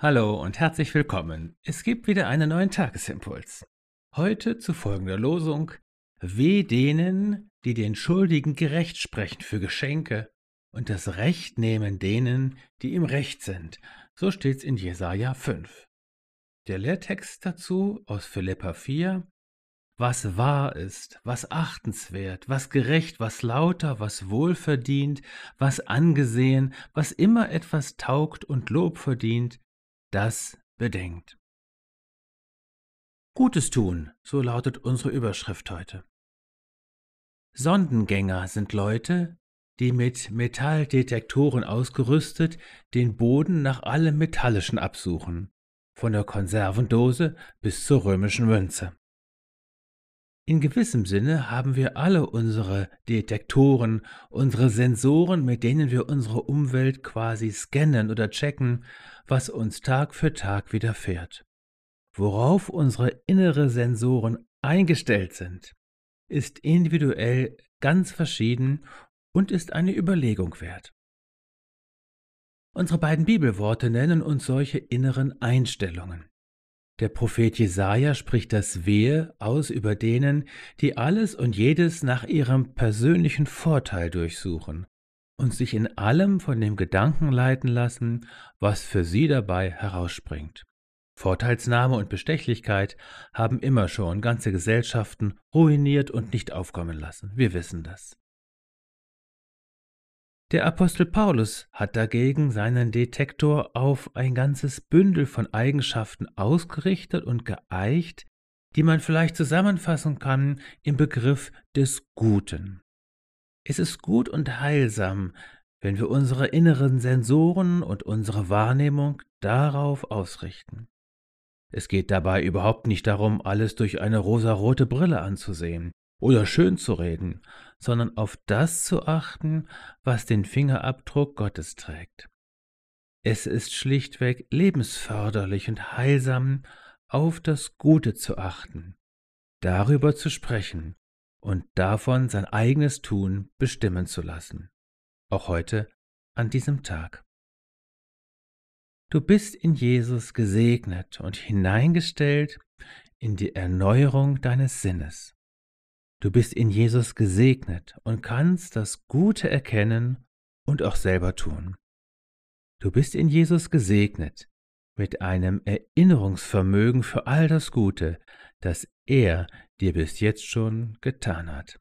Hallo und herzlich willkommen. Es gibt wieder einen neuen Tagesimpuls. Heute zu folgender Losung. Weh denen, die den Schuldigen gerecht sprechen für Geschenke und das Recht nehmen denen, die im Recht sind. So steht's in Jesaja 5. Der Lehrtext dazu aus Philippa 4. Was wahr ist, was achtenswert, was gerecht, was lauter, was wohlverdient, was angesehen, was immer etwas taugt und Lob verdient, das bedenkt. Gutes tun, so lautet unsere Überschrift heute. Sondengänger sind Leute, die mit Metalldetektoren ausgerüstet den Boden nach allem Metallischen absuchen, von der Konservendose bis zur römischen Münze. In gewissem Sinne haben wir alle unsere Detektoren, unsere Sensoren, mit denen wir unsere Umwelt quasi scannen oder checken, was uns Tag für Tag widerfährt. Worauf unsere innere Sensoren eingestellt sind, ist individuell ganz verschieden und ist eine Überlegung wert. Unsere beiden Bibelworte nennen uns solche inneren Einstellungen. Der Prophet Jesaja spricht das Wehe aus über denen, die alles und jedes nach ihrem persönlichen Vorteil durchsuchen und sich in allem von dem Gedanken leiten lassen, was für sie dabei herausspringt. Vorteilsnahme und Bestechlichkeit haben immer schon ganze Gesellschaften ruiniert und nicht aufkommen lassen. Wir wissen das. Der Apostel Paulus hat dagegen seinen Detektor auf ein ganzes Bündel von Eigenschaften ausgerichtet und geeicht, die man vielleicht zusammenfassen kann im Begriff des Guten. Es ist gut und heilsam, wenn wir unsere inneren Sensoren und unsere Wahrnehmung darauf ausrichten. Es geht dabei überhaupt nicht darum, alles durch eine rosarote Brille anzusehen oder schön zu reden, sondern auf das zu achten, was den Fingerabdruck Gottes trägt. Es ist schlichtweg lebensförderlich und heilsam, auf das Gute zu achten, darüber zu sprechen und davon sein eigenes Tun bestimmen zu lassen. Auch heute an diesem Tag. Du bist in Jesus gesegnet und hineingestellt in die Erneuerung deines Sinnes. Du bist in Jesus gesegnet und kannst das Gute erkennen und auch selber tun. Du bist in Jesus gesegnet mit einem Erinnerungsvermögen für all das Gute, das er dir bis jetzt schon getan hat.